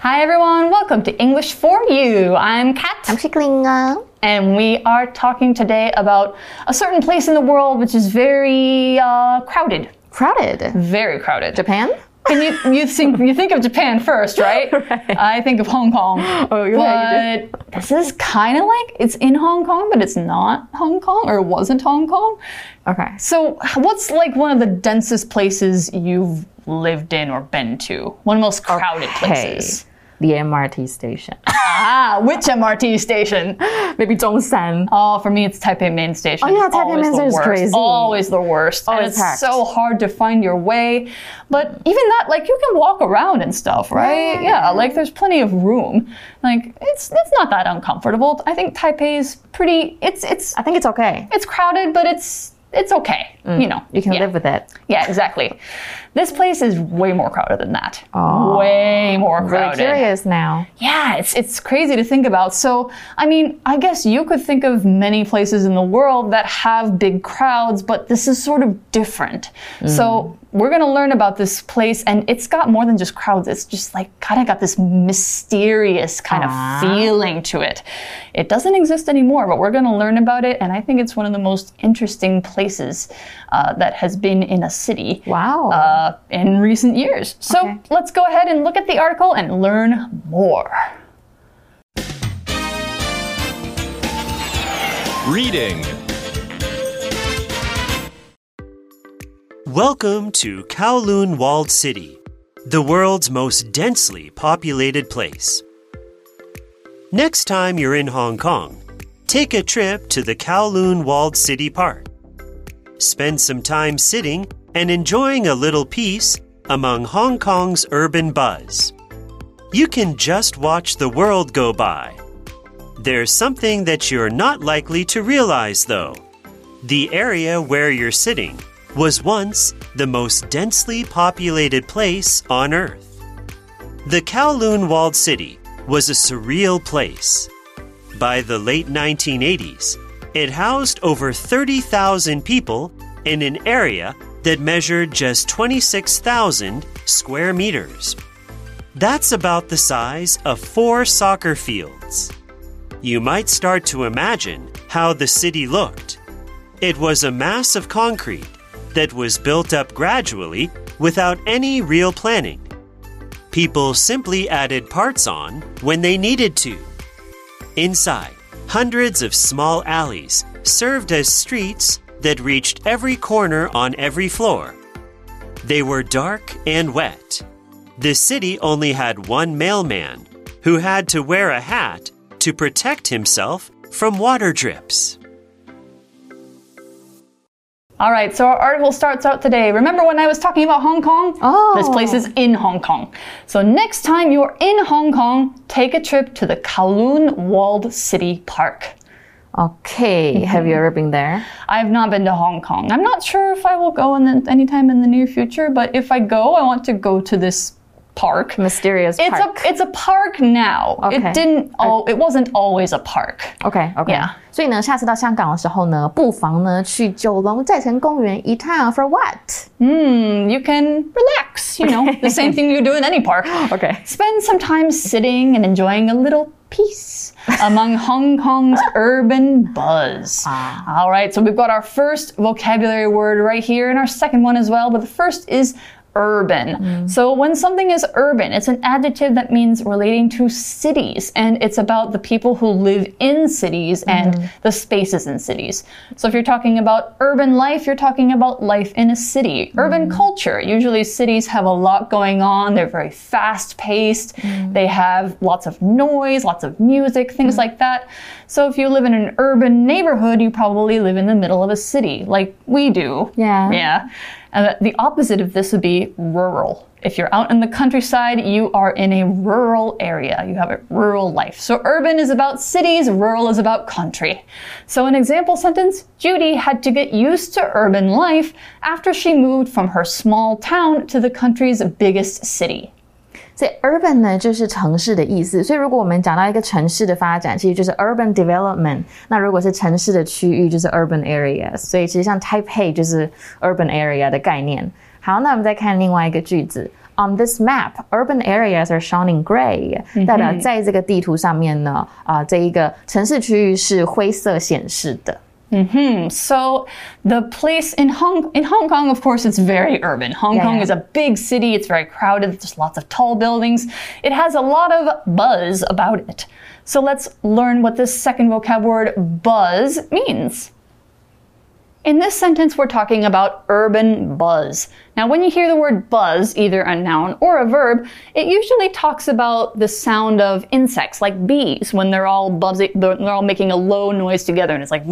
Hi everyone, welcome to English for You. I'm Kat. I'm Chickling. And we are talking today about a certain place in the world which is very uh, crowded. Crowded. Very crowded. Japan? And you, you think you think of Japan first, right? Right. I think of Hong Kong. Oh, yeah, you But this is kind of like it's in Hong Kong, but it's not Hong Kong, or it wasn't Hong Kong. Okay. So, what's like one of the densest places you've lived in or been to? One of the most crowded Okay. places. The MRT station. Ah, which MRT station? Maybe Zhongshan. Oh, for me, it's Taipei Main Station. Oh, yeah, Taipei Always Main Station is crazy. Always the worst. and it's packed. so hard to find your way. But even that, like, you can walk around and stuff, right? Yeah. Yeah, like, there's plenty of room. Like, it's it's not that uncomfortable. I think Taipei is pretty. It's it's I think it's okay. it's crowded, but it's it's okay. You mm. know, You can yeah. live with it. Yeah, exactly. This place is way more crowded than that. Oh. way more Really crowded. curious now. Yeah, it's it's crazy to think about. So, I mean, I guess you could think of many places in the world that have big crowds, but this is sort of different. So, mm. We're going to learn about this place and it's got more than just crowds. It's just like kind of got this mysterious kind Ah. of feeling to it. It doesn't exist anymore, but we're going to learn about it and I think it's one of the most interesting places uh, that has been in a city Wow. uh, in recent years. So Okay. let's go ahead and look at the article and learn more. Reading Welcome to Kowloon Walled City, the world's most densely populated place. Next time you're in Hong Kong, take a trip to the Kowloon Walled City Park. Spend some time sitting and enjoying a little peace among Hong Kong's urban buzz. You can just watch the world go by. There's something that you're not likely to realize, though. The area where you're sitting was once the most densely populated place on Earth. The Kowloon Walled City was a surreal place. By the late 1980s, it housed over 30,000 people in an area that measured just 26,000 square meters. That's about the size of four soccer fields. You might start to imagine how the city looked. It was a mass of concrete that was built up gradually without any real planning. People simply added parts on when they needed to. Inside, hundreds of small alleys served as streets that reached every corner on every floor. They were dark and wet. The city only had one mailman who had to wear a hat to protect himself from water drips. All right, so our article starts out today. Remember when I was talking about Hong Kong? Oh. This place oh. is in Hong Kong. So next time you're in Hong Kong, take a trip to the Kowloon Walled City Park. Okay. Mm-hmm. Have you ever been there? I have not been to Hong Kong. I'm not sure if I will go in the, anytime in the near future, but if I go, I want to go to this park. Mysterious It's park. a it's a park now. Okay. It didn't oh it wasn't always a park. OK OK，、 Yeah. 所以呢，下次到香港的时候呢，不妨呢去九龙寨城公园一趟 for what？ Hmm, you can relax, you know, the same thing you do in any park. OK， Spend some time sitting and enjoying a little peace among Hong Kong's urban buzz. All right, so we've got our first vocabulary word right here and our second one as well, but the first is urban. Mm. So when something is urban, it's an adjective that means relating to cities and it's about the people who live in cities and mm-hmm. the spaces in cities. So if you're talking about urban life, you're talking about life in a city. Urban mm. culture, usually cities have a lot going on. They're very fast paced. Mm. They have lots of noise, lots of music, things like that. So if you live in an urban neighborhood, you probably live in the middle of a city like we do. Yeah. Yeah. And the opposite of this would be rural. If you're out in the countryside, you are in a rural area. You have a rural life. So urban is about cities, rural is about country. So an example sentence, Judy had to get used to urban life after she moved from her small town to the country's biggest city. 所以 urban 呢就是城市的意思。所以如果我们讲到一个城市的发展，其实就是 urban development。那如果是城市的区域，就是 urban areas。所以其实像 Taipei 就是 urban area 的概念。好，那我们再看另外一个句子 on this map, urban areas are shown in gray，、代表在这个地图上面呢，啊、这一个城市区域是灰色显示的。Hmm. So the place in Hong in Hong Kong, of course, it's very urban. Hong Yeah, Kong is a big city. It's very crowded. There's lots of tall buildings. It has a lot of buzz about it. So let's learn what this second vocab word buzz means. In this sentence, we're talking about urban buzz. Now, when you hear the word buzz, either a noun or a verb, it usually talks about the sound of insects, like bees, when they're all buzzing, they're all making a low noise together, and it's like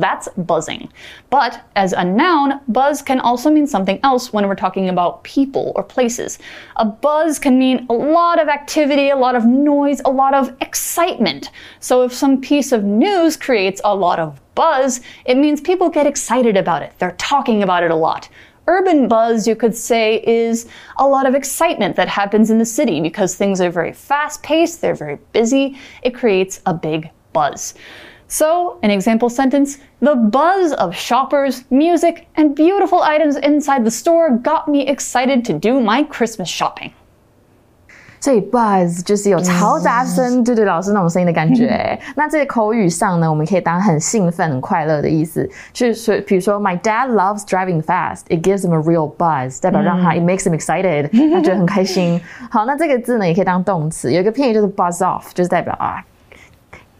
that's buzzing. But as a noun, buzz can also mean something else when we're talking about people or places. A buzz can mean a lot of activity, a lot of noise, a lot of excitement. So if some piece of news creates a lot of buzz, it means people get excited about it. They're talking about it a lot. Urban buzz, you could say, is a lot of excitement that happens in the city because things are very fast paced, they're very busy. It creates a big buzz. So, an example sentence The buzz of shoppers, music, and beautiful items inside the store got me excited to do my Christmas shopping. 所以 buzz 就是有嘈杂声，对对，老师那种声音的感觉。那这个口语上呢，我们可以当很兴奋、很快乐的意思，就是比如说，My dad loves driving fast. It gives him a real buzz，代表让他、it makes him excited，他觉得很开心。好，那这个字呢，也可以当动词，有一个片语就是 buzz off，就是代表啊。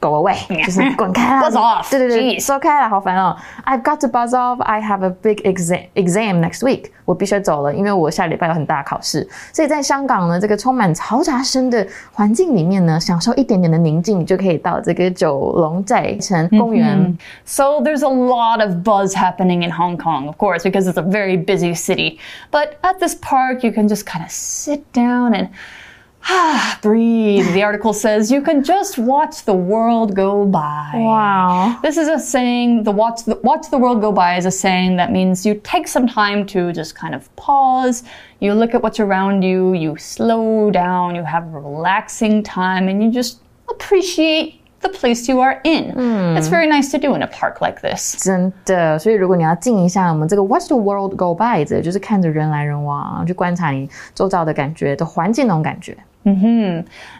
Go away，就是滚开啦 Buzz off，对对对， Jeez 说开了，好烦哦。I've got to buzz off. I have a big exam exam next week. 我必须走了，因为我下礼拜有很大的考试。所以在香港呢，这个充满嘈杂声的环境里面呢，享受一点点的宁静，你就可以到这个九龙寨城公园。 So there's a lot of buzz happening in Hong Kong, of course, because it's a very busy city. But at this park, you can just kind of sit down and ah, breathe. The article says you can just watch the world go by. Wow. This is a saying, the watch the watch the world go by is a saying that means you take some time to just kind of pause, you look at what's around you, you slow down, you have a relaxing time and you just appreciate the place you are in. It's very nice to do in a park like this. 真的，所以如果你要静一下，我们这个 Watch the world go by 的，就是看着人来人往，去观察你周遭的感觉的环境那种感觉。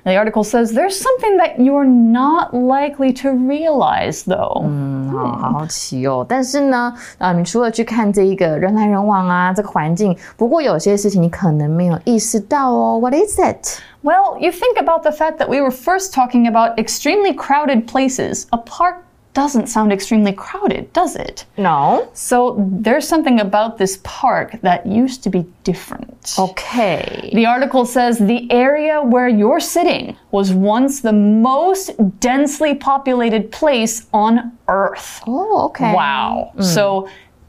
The article says there's something that you're not likely to realize though. 好好奇哦。但是呢，啊，你除了去看这一个人来人往啊，这个环境，不过有些事情你可能没有意识到哦。What is it？ Well, you think about the fact that we were first talking about extremely crowded places. A park doesn't sound extremely crowded, does it? No. So there's something about this park that used to be different. Okay. The article says the area where you're sitting was once the most densely populated place on Earth. Oh, okay. Wow. Hmm. So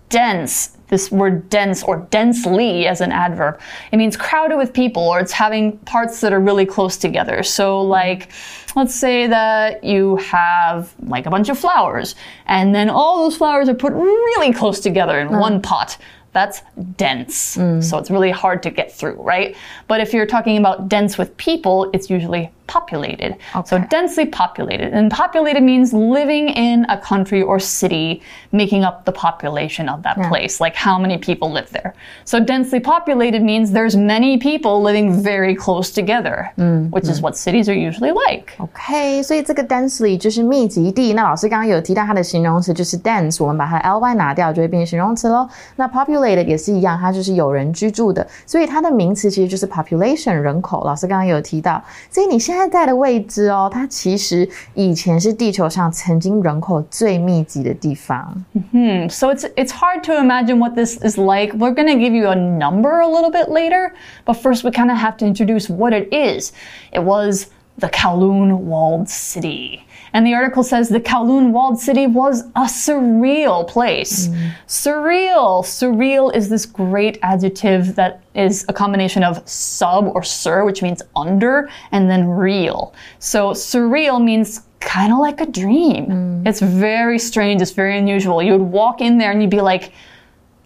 dense, this word dense or densely as an adverb, it means crowded with people or it's having parts that are really close together. So, like, let's say that you have like a bunch of flowers and then all those flowers are put really close together in uh-huh. one pot. That's dense. Mm. So it's really hard to get through, right? But if you're talking about dense with people, it's usually populated. So Okay. densely populated. And populated means living in a country or city, making up the population of that place, like how many people live there. So densely populated means there's many people living very close together, which is what cities are usually like. OK，所以这个 densely 就是密集地。那老师刚刚有提到它的形容词就是 dense，我们把它 ly 拿掉就会变成形容词喽。那 populated 也是一样，它就是有人居住的，所以它的名词其实就是 population 人口。老师刚刚有提到，所以你现 在在的位置哦，它其实以前是地球上曾经人口最密集的地方。 Hmm, So it's it's hard to imagine what this is like. We're going to give you a number a little bit later, but first we kind of have to introduce what it is. It was the Kowloon walled city. And the article says the Kowloon walled city was a surreal place. Mm. Surreal. Surreal is this great adjective that is a combination of sub or sur, which means under, and then real. So surreal means kind of like a dream. Mm. It's very strange. It's very unusual. You would walk in there and you'd be like,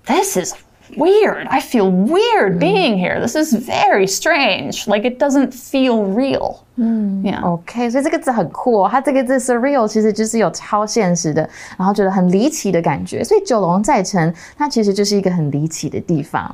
this is weird. I feel weird being here. This is very strange. Like it doesn't feel real. Yeah. OK，所以这个字很酷哦。它这个字 surreal 其实就是有超现实的，然后觉得很离奇的感觉。所以九龙在城，它其实就是一个很离奇的地方。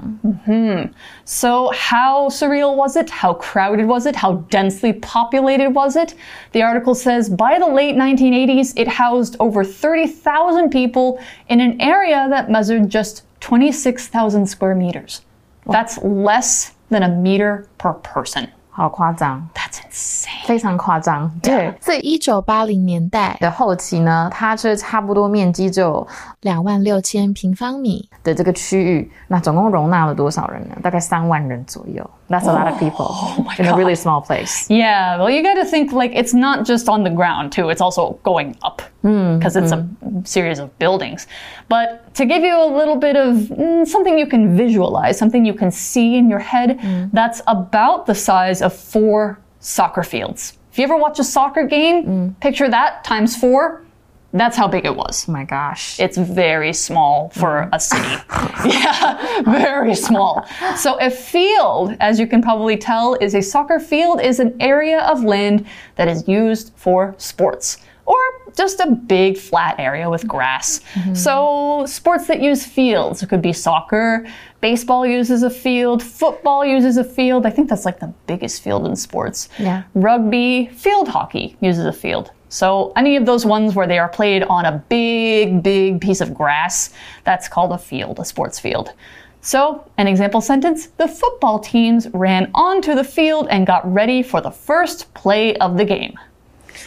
So, how surreal was it? How crowded was it? How densely populated was it? The article says by the late 1980s, it housed over 30,000 people in an area that measured just 26,000 square meters. That's less than a meter per person. 好夸张，That's insane. 非常夸张。对，所以一九八零年代，的后期呢，它是差不多面积只有两万六千平方米。的这个区域，那总共容纳了多少人呢？大概三万人左右。That's a lot of oh people in a really small place. Yeah, well, you got to think like it's not just on the ground, too. It's also going up hmm, because it's a hmm. series of buildings. But to give you a little bit of mm, something you can visualize, something you can see in your head, hmm. that's about the size of four soccer fields. If you ever watch a soccer game, picture that times four. That's how big it was. Oh my gosh. It's very small for a city. yeah, very small. So a field, as you can probably tell, is a soccer field is an area of land that is used for sports or just a big flat area with grass. Mm-hmm. So sports that use fields it could be soccer, baseball uses a field, football uses a field. I think that's like the biggest field in sports. Yeah. Rugby, field hockey uses a field. So any of those ones where they are played on a big, big piece of grass, that's called a field, a sports field. So, an example sentence the football teams ran onto the field and got ready for the first play of the game.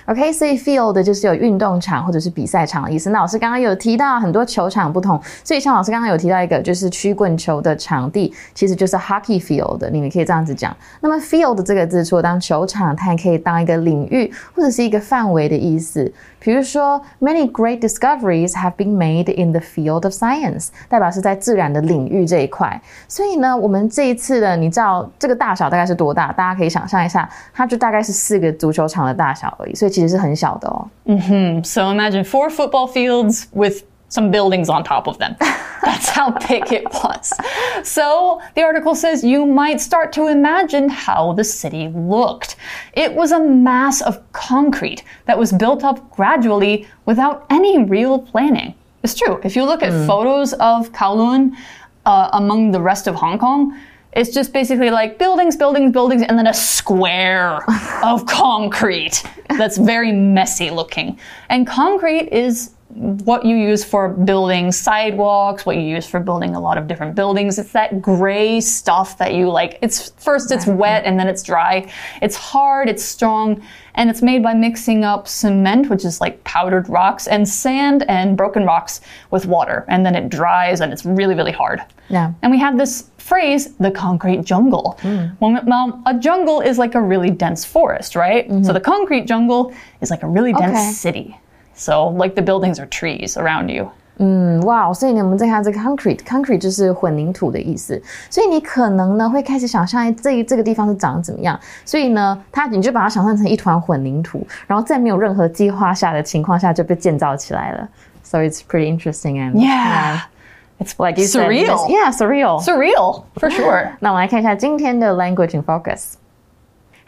OK，所以 field 就是有运动场或者是比赛场的意思。那老师刚刚有提到很多球场不同，所以像老师刚刚有提到一个就是曲棍球的场地，其实就是 hockey field，你们可以这样子讲。那么 field 这个字除了当球场，它也可以当一个领域或者是一个范围的意思。比如说，many great discoveries have been made in the field of science，代表是在自然的领域这一块。所以呢，我们这一次的，你知道这个大小大概是多大？大家可以想象一下，它就大概是四个足球场的大小而已，所以 其实是很小的哦。 So imagine four football fields with some buildings on top of them. That's how big it was. So the article says you might start to imagine how the city looked. It was a mass of concrete that was built up gradually without any real planning. It's true. If you look at photos of Kowloon uh, among the rest of Hong Kong, it's just basically like buildings, buildings, buildings, and then a square of concrete that's very messy looking. And concrete is what you use for building sidewalks, what you use for building a lot of different buildings. It's that gray stuff that you like. It's first it's wet and then it's dry. It's hard, it's strong, and it's made by mixing up cement, which is like powdered rocks, and sand and broken rocks with water. And then it dries and it's really, really hard. Yeah. And we have this phrase, the concrete jungle. When, now, a jungle is like a really dense forest, right? So the concrete jungle is like a really dense Okay. city. So, like the buildings are trees around you. 哇，所以呢，我们再看这个 concrete，concrete 就是混凝土的意思，所以你可能呢会开始想象哎这这个地方是长怎么样，所以呢，它你就把它想象成一团混凝土，然后在没有任何计划下的情况下就被建造起来了。So it's pretty interesting and Yeah. It's like you said, surreal. yeah, surreal. Surreal, for sure. 那我们来看一下今天的 language in focus。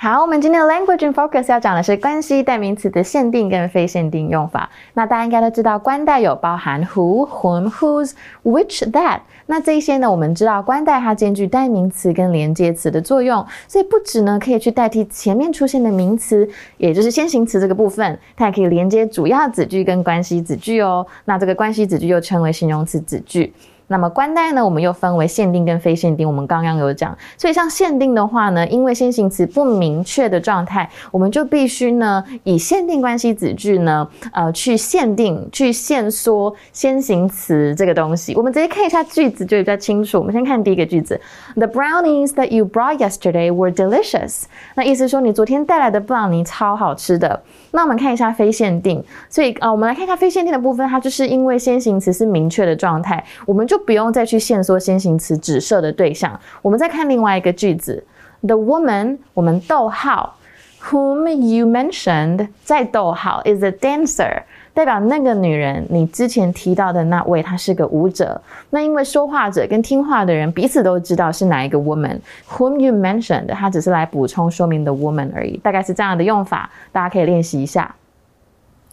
好，我们今天的 language and focus 要讲的是关系代名词的限定跟非限定用法。那大家应该都知道，关代有包含 who、whom、whose、which、that。那这一些呢，我们知道关代它兼具代名词跟连接词的作用，所以不止呢可以去代替前面出现的名词，也就是先行词这个部分，它也可以连接主要子句跟关系子句哦。那这个关系子句又称为形容词子句。那么关代呢，我们又分为限定跟非限定，我们刚刚有讲，所以像限定的话呢，因为先行词不明确的状态，我们就必须呢以限定关系子句呢，呃，去限定、去限缩先行词这个东西。我们直接看一下句子就比较清楚。我们先看第一个句子：The brownies that you brought yesterday were delicious。那意思说你昨天带来的布朗尼超好吃的。那我们看一下非限定，所以呃，我们来看一下非限定的部分，它就是因为先行词是明确的状态，我们就就不用再去限缩先行词指涉的对象。我们再看另外一个句子，the woman，我们逗号，whom you mentioned，再逗号，is a dancer。代表那个女人，你之前提到的那位，她是个舞者。那因为说话者跟听话的人彼此都知道是哪一个 woman whom you mentioned，它只是来补充说明 the woman 而已，大概是这样的用法，大家可以练习一下。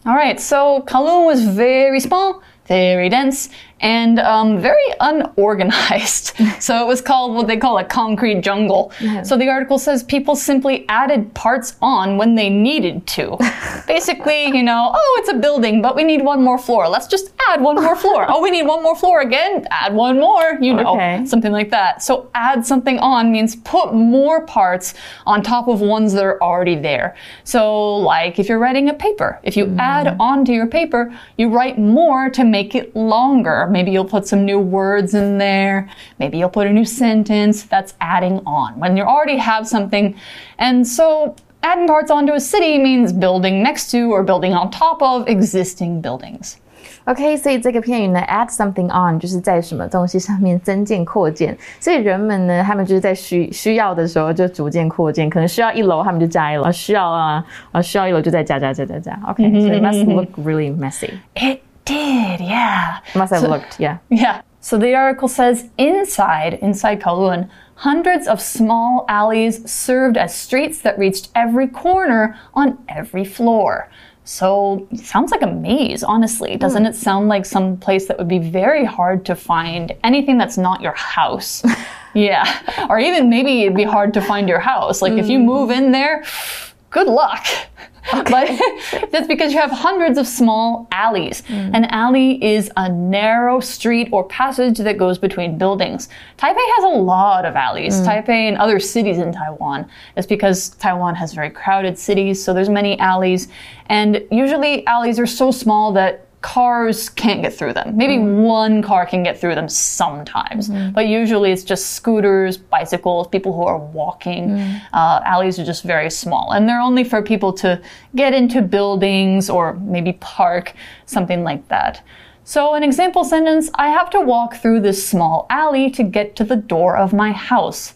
All right, so Kowloon was very small, very dense, and um, very unorganized. so it was called what they call a concrete jungle. So the article says people simply added parts on when they needed to. Basically, you know, oh, it's a building, but we need one more floor. Let's just add one more floor. Oh, we need one more floor again. Add one more. You know, Okay. something like that. So add something on means put more parts on top of ones that are already there. So, like if you're writing a paper, if you add onto your paper, you write more to make it longer. Maybe you'll put some new words in there. Maybe you'll put a new sentence. That's adding on when you already have something. And so, adding parts onto a city means building next to or building on top of existing buildings. OK，所以这个片语呢，add something on 就是在什么东西上面增建扩建。所以人们呢，他们就是在需需要的时候就逐渐扩建，可能需要一楼他们就加一楼，需要啊啊需要一楼就再加加加加加。OK，所以 must look really messy. It did, yeah. Must have looked, yeah. Yeah. So the article says inside, inside Kowloon, hundreds of small alleys served as streets that reached every corner on every floor. So sounds like a maze, honestly. Hmm. Doesn't it sound like some place that would be very hard to find anything that's not your house? yeah. Or even maybe it'd be hard to find your house. Like if you hmm. move in there, good luck. But that's because you have hundreds of small alleys. Mm. An alley is a narrow street or passage that goes between buildings. Taipei has a lot of alleys. Mm. Taipei and other cities in Taiwan. It's because Taiwan has very crowded cities, so there's many alleys. And usually alleys are so small that cars can't get through them. Maybe mm. one car can get through them sometimes, mm. but usually it's just scooters, bicycles, people who are walking. Mm. Uh, alleys are just very small, and they're only for people to get into buildings or maybe park, something like that. So, an example sentence I have to walk through this small alley to get to the door of my house.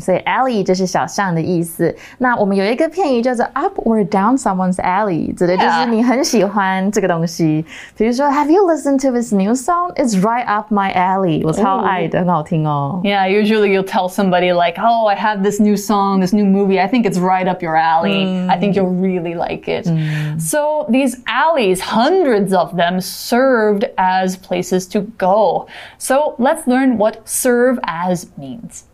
所以 alley 就是小巷的意思。那我们有一个片语叫做 up or down someone's alley，指的就是 Yeah. 你很喜欢这个东西。比如说，Have you listened to this new song? It's right up my alley，我超爱的，很好听哦。 Yeah, usually you'll tell somebody, like, oh, I have this new song, this new movie. I think it's right up your alley. I think you'll really like it. So, these alleys, hundreds of them, served as places to go. So, let's learn what serve as means.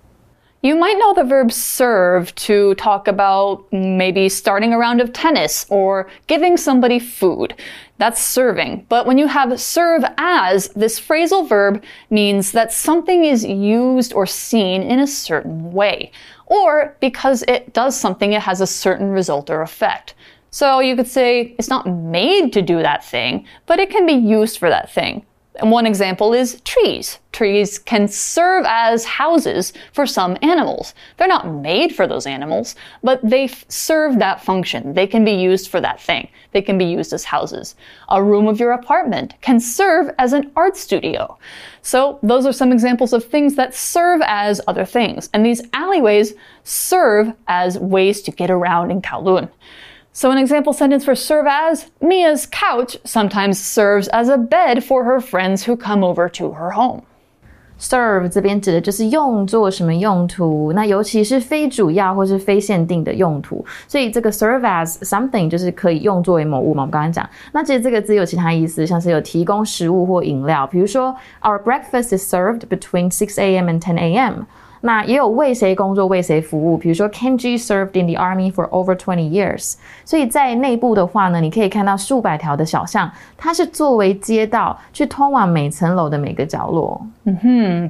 You might know the verb serve to talk about maybe starting a round of tennis or giving somebody food. That's serving. But when you have serve as, this phrasal verb means that something is used or seen in a certain way. Or because it does something, it has a certain result or effect. So you could say it's not made to do that thing, but it can be used for that thing. And one example is trees. Trees can serve as houses for some animals. They're not made for those animals, but they serve that function. They can be used for that thing. They can be used as houses. A room of your apartment can serve as an art studio. So those are some examples of things that serve as other things. And these alleyways serve as ways to get around in Kowloon. So, an example sentence for serve as Mia's couch sometimes serves as a bed for her friends who come over to her home. serve 这边指的就是用作什么用途，那尤其是非主要或是非限定的用途，所以这个 serve as something 就是可以用作为某物嘛。我们刚刚讲，那其实这个字有其他意思，像是有提供食物或饮料，比如说 Our breakfast is served between 6 a.m. and 10 a.m. 那也有为谁工作为谁服务，比如说 Kenji served in the army for over twenty years。所以在内部的话呢，你可以看到数百条的小巷，它是作为街道去通往每层楼的每个角落。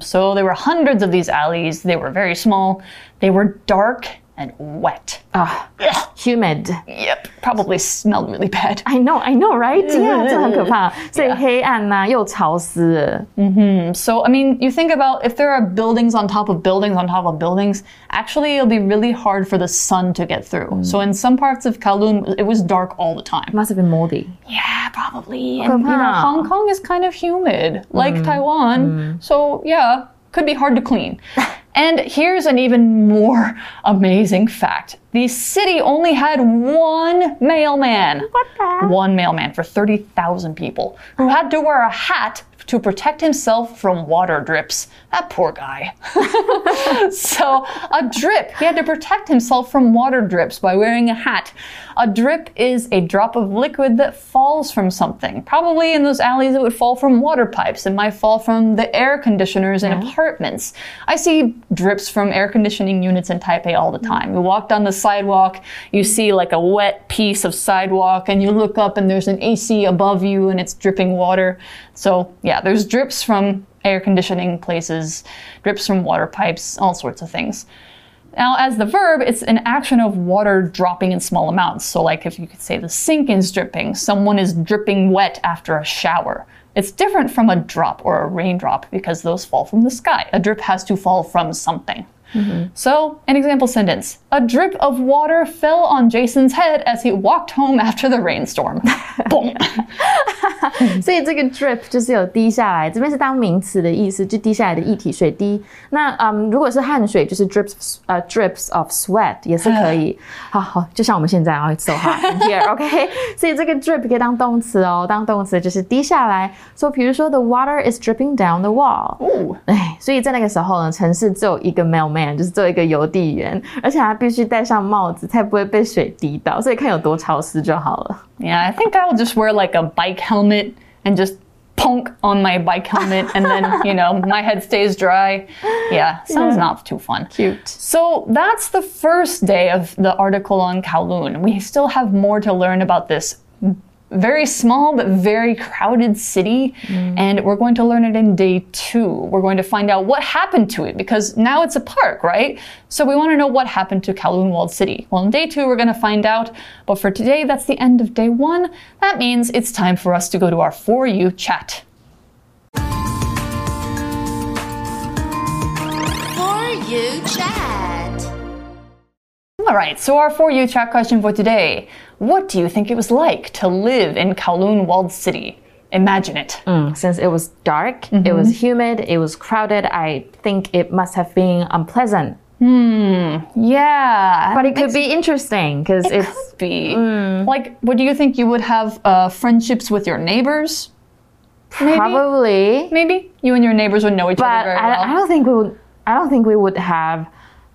So, there were hundreds of these alleys. They were very small, they were dark and wet. 啊、h u m i d Yep, probably smelled really bad. I know, I know, right? yeah, 这很可怕。所以黑暗呐、又潮湿了。 So, I mean, you think about if there are buildings on top of buildings on top of buildings, actually, it'll be really hard for the sun to get through. So, in some parts of Kowloon, it was dark all the time. Must have been moldy. Yeah, probably. And, you know, 可怕。 Hong Kong is kind of humid, like Taiwan. So, yeah, could be hard to clean. and here's an even more amazing fact the city only had one mailman. What? One mailman for 30,000 people who oh. had to wear a hat to protect himself from water drips. That poor guy. so, a drip. He had to protect himself from water drips by wearing a hat. A drip is a drop of liquid that falls from something. Probably in those alleys, it would fall from water pipes. It might fall from the air conditioners in apartments. I see drips from air conditioning units in Taipei all the mm. time. You walk down the sidewalk, you see like a wet piece of sidewalk, and you look up and there's an AC above you and it's dripping water. So, yeah, there's drips from air conditioning places, drips from water pipes, all sorts of things. Now, as the verb, it's an action of water dropping in small amounts. So, like if you could say the sink is dripping, someone is dripping wet after a shower. It's different from a drop or a raindrop because those fall from the sky. A drip has to fall from something. So, an example sentence A drip of water fell on Jason's head as he walked home after the rainstorm. Boom. 所以这个 drip 就是有滴下来，这边是当名词的意思，就滴下来的液体水滴。那嗯，如果是汗水，就是 drips 呃 drips of sweat 也是可以。好好，就像我们现在啊，so hot in here，OK？、所以这个 drip 可以当动词哦，当动词就是滴下来。所以比如说 the water is dripping down the wall。哦哎，所以在那个时候呢，城市只有一个 mailman， 就是只有一个邮递员，而且他必须戴上帽子，才不会被水滴到。所以看有多潮湿就好了。 Yeah, I think I'll just wear like a bike helmet and just punk on my bike helmet, and then, you know, my head stays dry. Yeah, sounds not too fun. Cute. So that's the first day of the article on Kowloon. We still have more to learn about this very small but very crowded city, mm. and we're going to learn it in day two. We're going to find out what happened to it because now it's a park, right? So we want to know what happened to Kowloon Walled City. Well, in day two, we're going to find out, but for today, that's the end of day one. That means it's time for us to go to our For You chat. For you chat. All right, so our For You chat question for today What do you think it was like to live in Kowloon Walled City? Imagine it. Since it was dark, it was humid, it was crowded, I think it must have been unpleasant. Hmm. Yeah. But it could be interesting because It it's could be. Like, what do you think you would have uh, friendships with your neighbors? Maybe? probably. Maybe you and your neighbors would know each But other very well. I, I don't think we would. I don't think we would have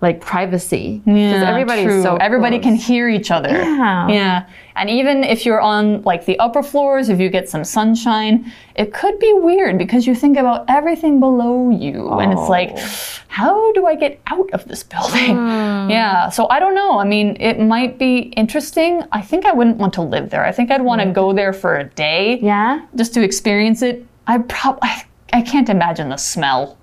like privacy because Yeah, everybody's true. so everybody close. can hear each other. Yeah. Yeah. And even if you're on like the upper floors, if you get some sunshine, it could be weird because you think about everything below you and it's like Oh. how do I get out of this building? Hmm. Yeah. So I don't know. I mean, it might be interesting. I think I wouldn't want to live there. I think I'd want to go there for a day Yeah. just to experience it. I probably I, I can't imagine the smell.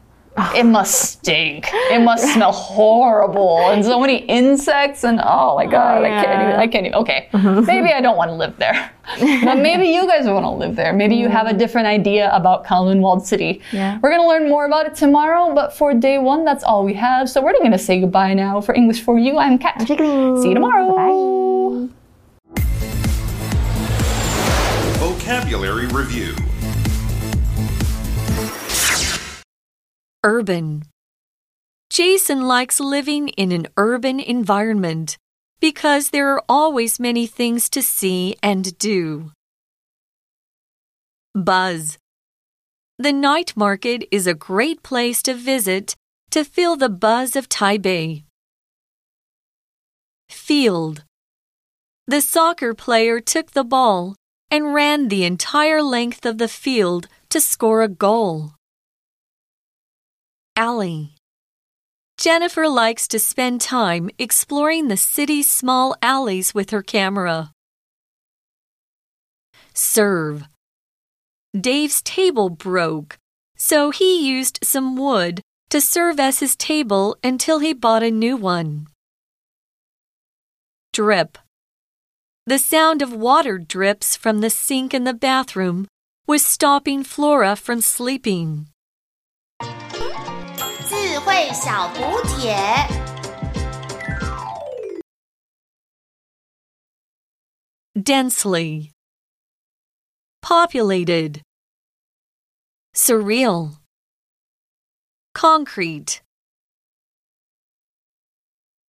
It must stink. It must smell horrible, and so many insects, and oh my god, I can't even. I can't even. Okay, maybe I don't want to live there, but maybe you guys want to live there. Maybe you have a different idea about Kowloon Walled City. Yeah. We're gonna learn more about it tomorrow, but for day one, that's all we have. So we're gonna say goodbye now. For English for you, I'm Kat. See you tomorrow. Bye. Vocabulary Review Urban. Jason likes living in an urban environment because there are always many things to see and do. Buzz. The night market is a great place to visit to feel the buzz of Taipei. Field. The soccer player took the ball and ran the entire length of the field to score a goal. Alley. Jennifer likes to spend time exploring the city's small alleys with her camera. Serve. Dave's table broke, so he used some wood to serve as his table until he bought a new one. Drip. The sound of water drips from the sink in the bathroom was stopping Flora from sleeping. 智慧小补帖。 densely populated surreal concrete